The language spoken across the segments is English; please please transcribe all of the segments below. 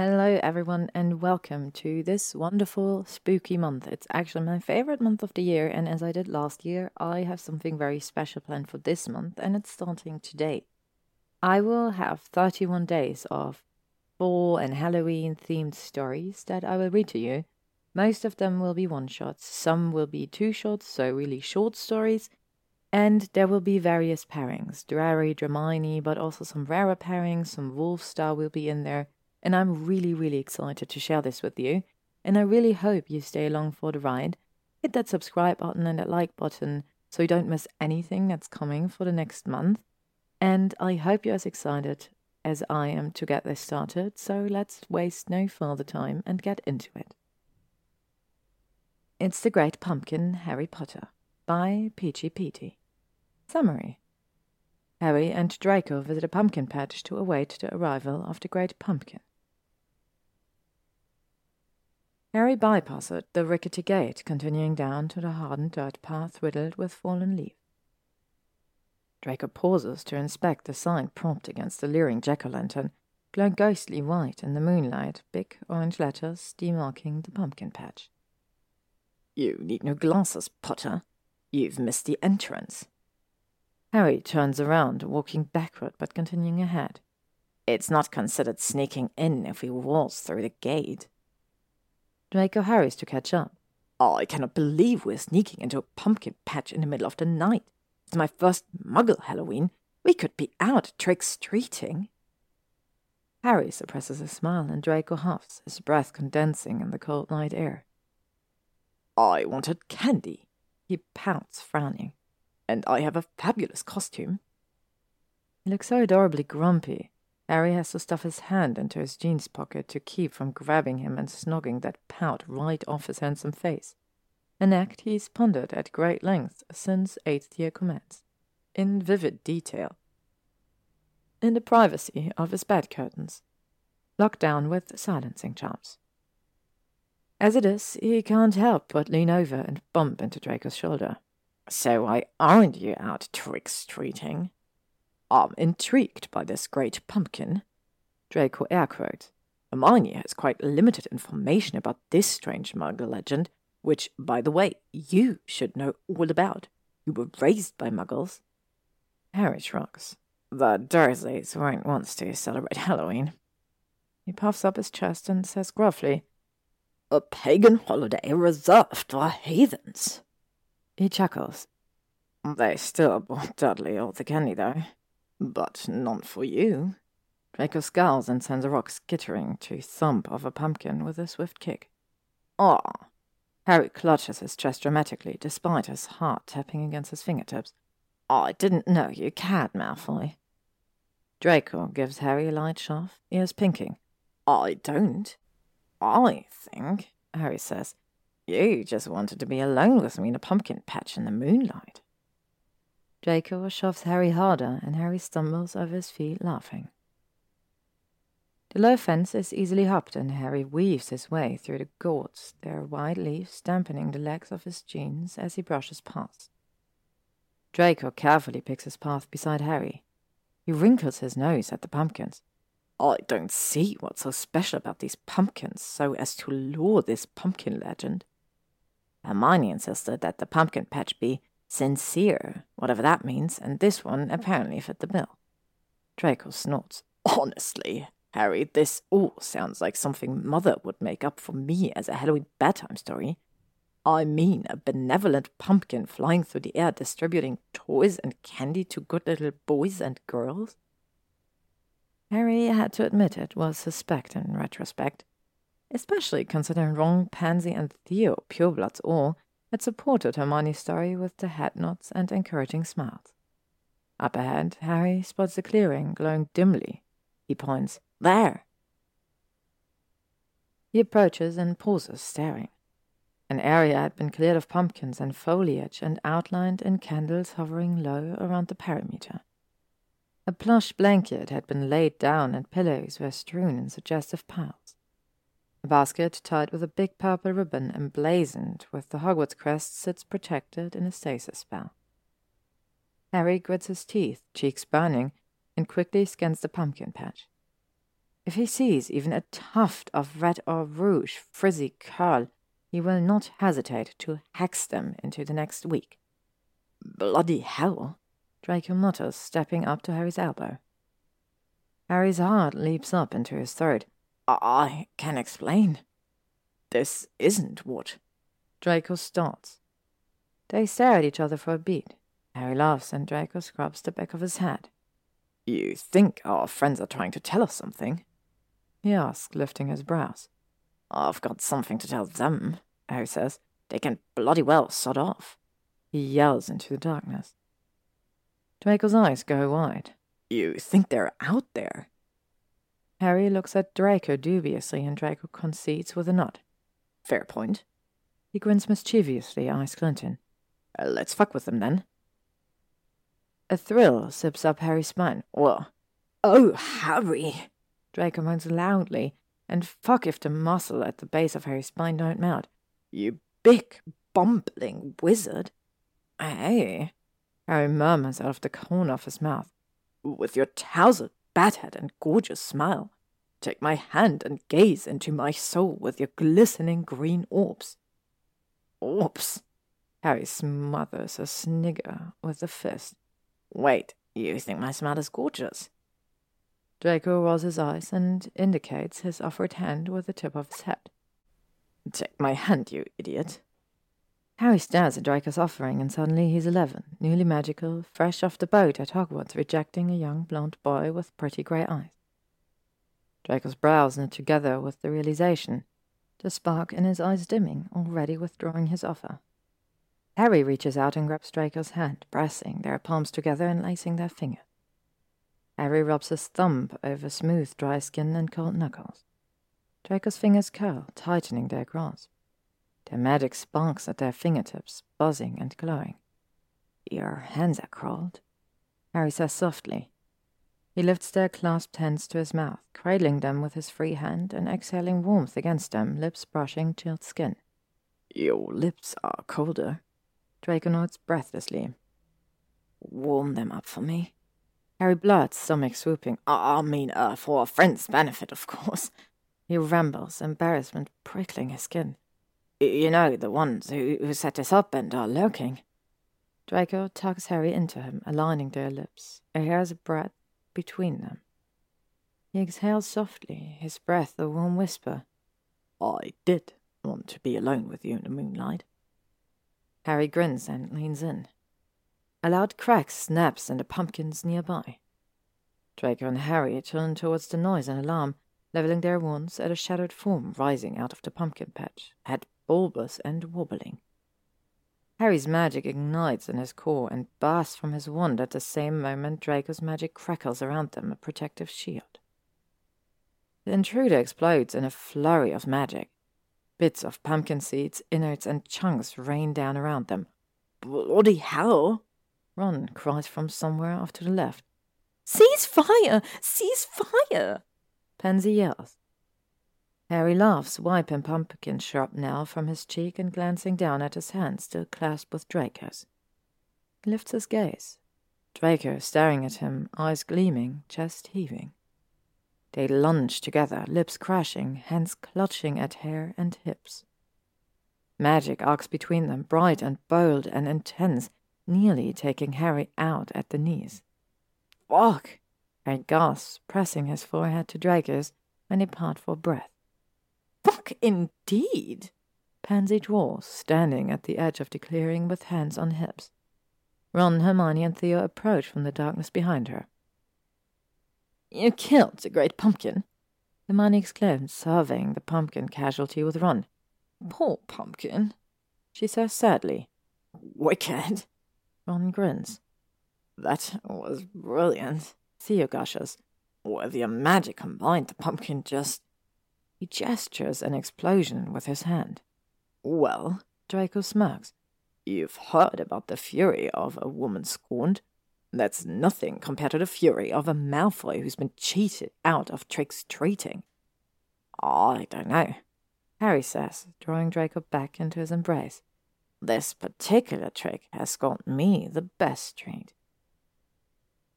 Hello, everyone, and welcome to this wonderful spooky month. It's actually my favorite month of the year, and as I did last year, I have something very special planned for this month, and it's starting today. I will have 31 days of fall and Halloween themed stories that I will read to you. Most of them will be one shots, some will be two shots, so really short stories, and there will be various pairings Drarry, Dramione, but also some rarer pairings, some Wolfstar will be in there and I'm really, really excited to share this with you. And I really hope you stay along for the ride. Hit that subscribe button and that like button so you don't miss anything that's coming for the next month. And I hope you're as excited as I am to get this started, so let's waste no further time and get into it. It's the Great Pumpkin Harry Potter by Peachy Peety. Summary Harry and Draco visit a pumpkin patch to await the arrival of the Great Pumpkin. Harry bypassed the rickety gate, continuing down to the hardened dirt path riddled with fallen leaves. Draco pauses to inspect the sign propped against the leering jack-o'-lantern, glowing ghostly white in the moonlight, big orange letters demarking the pumpkin patch. You need no glasses, Potter. You've missed the entrance. Harry turns around, walking backward but continuing ahead. It's not considered sneaking in if we waltz through the gate. Draco hurries to catch up. Oh, I cannot believe we're sneaking into a pumpkin patch in the middle of the night. It's my first muggle Halloween. We could be out trick-treating. Harry suppresses a smile and Draco huffs, his breath condensing in the cold night air. I wanted candy, he pouts, frowning. And I have a fabulous costume. He looks so adorably grumpy, Harry has to stuff his hand into his jeans pocket to keep from grabbing him and snogging that pout right off his handsome face. An act he's pondered at great length since eighth year commenced, in vivid detail. In the privacy of his bed curtains, locked down with silencing charms. As it is, he can't help but lean over and bump into Draco's shoulder. So why aren't you out trick-treating? I'm intrigued by this great pumpkin. Draco air quotes. Hermione has quite limited information about this strange muggle legend, which, by the way, you should know all about. You were raised by muggles. Harry shrugs. The Dursleys weren't once to celebrate Halloween. He puffs up his chest and says gruffly, A pagan holiday reserved for heathens. He chuckles. They still bought Dudley all the candy, though. But none for you. Draco scowls and sends a rock skittering to thump of a pumpkin with a swift kick. Ah! Harry clutches his chest dramatically, despite his heart tapping against his fingertips. I didn't know you cared, Malfoy. Draco gives Harry a light shove, ears pinking. I don't. I think, Harry says, you just wanted to be alone with me in a pumpkin patch in the moonlight. Draco shoves Harry harder, and Harry stumbles over his feet, laughing. The low fence is easily hopped, and Harry weaves his way through the gourds, their wide leaves dampening the legs of his jeans as he brushes past. Draco carefully picks his path beside Harry. He wrinkles his nose at the pumpkins. I don't see what's so special about these pumpkins so as to lure this pumpkin legend. Hermione insisted that the pumpkin patch be Sincere, whatever that means, and this one apparently fit the bill. Draco snorts. Honestly, Harry, this all sounds like something Mother would make up for me as a Halloween bedtime story. I mean, a benevolent pumpkin flying through the air distributing toys and candy to good little boys and girls. Harry had to admit it was suspect in retrospect, especially considering Ron, Pansy, and Theo, purebloods all, had supported Hermione's story with the head nods and encouraging smiles. Up ahead, Harry spots a clearing glowing dimly. He points, There! He approaches and pauses, staring. An area had been cleared of pumpkins and foliage and outlined in candles hovering low around the perimeter. A plush blanket had been laid down and pillows were strewn in suggestive piles. A basket tied with a big purple ribbon emblazoned with the Hogwarts crest sits protected in a stasis spell. Harry grits his teeth, cheeks burning, and quickly scans the pumpkin patch. If he sees even a tuft of red or rouge frizzy curl, he will not hesitate to hex them into the next week. Bloody hell, Draco mutters, stepping up to Harry's elbow. Harry's heart leaps up into his throat. I can explain. This isn't what. Draco starts. They stare at each other for a beat. Harry laughs and Draco scrubs the back of his head. You think our friends are trying to tell us something? He asks, lifting his brows. I've got something to tell them, Harry says. They can bloody well sod off. He yells into the darkness. Draco's eyes go wide. You think they're out there? Harry looks at Draco dubiously, and Draco concedes with a nod. Fair point. He grins mischievously, eyes glinting. Uh, let's fuck with them then. A thrill sips up Harry's spine. What? Oh, Harry! Draco moans loudly, and fuck if the muscle at the base of Harry's spine don't melt. You big, bumbling wizard. Hey, Harry murmurs out of the corner of his mouth. With your tousled bathead and gorgeous smile, take my hand and gaze into my soul with your glistening green orbs. Orbs? Harry smothers a snigger with a fist. Wait, you think my smile is gorgeous? Draco rolls his eyes and indicates his offered hand with the tip of his head. Take my hand, you idiot. Harry stares at Draco's offering, and suddenly he's eleven, newly magical, fresh off the boat at Hogwarts, rejecting a young blond boy with pretty grey eyes. Draco's brows knit together with the realization, the spark in his eyes dimming, already withdrawing his offer. Harry reaches out and grabs Draco's hand, pressing their palms together and lacing their fingers. Harry rubs his thumb over smooth, dry skin and cold knuckles. Draco's fingers curl, tightening their grasp. Their magic sparks at their fingertips, buzzing and glowing. Your hands are cold, Harry says softly. He lifts their clasped hands to his mouth, cradling them with his free hand and exhaling warmth against them, lips brushing chilled skin. Your lips are colder. Draco nods breathlessly. Warm them up for me. Harry blurts, stomach swooping. I mean, uh, for a friend's benefit, of course. He rambles, embarrassment prickling his skin. You know, the ones who, who set us up and are lurking. Draco tugs Harry into him, aligning their lips, a hair's breadth between them. He exhales softly, his breath a warm whisper. I did want to be alone with you in the moonlight. Harry grins and leans in. A loud crack snaps in the pumpkins nearby. Draco and Harry turn towards the noise and alarm, leveling their wands at a shadowed form rising out of the pumpkin patch, head bulbous and wobbling. Harry's magic ignites in his core and bursts from his wand at the same moment Draco's magic crackles around them, a protective shield. The intruder explodes in a flurry of magic. Bits of pumpkin seeds, innards, and chunks rain down around them. Bloody hell! Ron cries from somewhere off to the left. Cease fire! Cease fire! Pansy yells. Harry laughs, wiping pumpkin shrapnel from his cheek and glancing down at his hand still clasped with Draco's. He lifts his gaze. Draco staring at him, eyes gleaming, chest heaving. They lunge together, lips crashing, hands clutching at hair and hips. Magic arcs between them, bright and bold and intense, nearly taking Harry out at the knees. Fuck! Harry gasps, pressing his forehead to Draco's when they part for breath. Fuck indeed! Pansy drawls, standing at the edge of the clearing with hands on hips. Ron, Hermione, and Theo approach from the darkness behind her. You killed the great pumpkin, Hermione exclaimed, surveying the pumpkin casualty with Ron. Poor pumpkin, she says sadly. Wicked. Ron grins. That was brilliant. Theo gushes. With your magic combined, the pumpkin just. He gestures an explosion with his hand. Well, Draco smirks. You've heard about the fury of a woman scorned. That's nothing compared to the fury of a Malfoy who's been cheated out of tricks treating. I don't know, Harry says, drawing Draco back into his embrace. This particular trick has got me the best treat.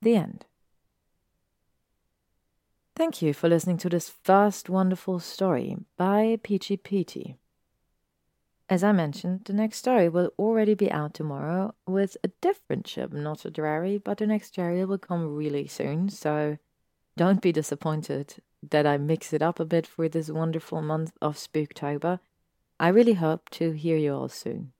The end. Thank you for listening to this first wonderful story by Peachy Petey. As I mentioned, the next story will already be out tomorrow with a different ship, not a Drarry, but the next Drarry will come really soon, so don't be disappointed that I mix it up a bit for this wonderful month of Spooktober. I really hope to hear you all soon.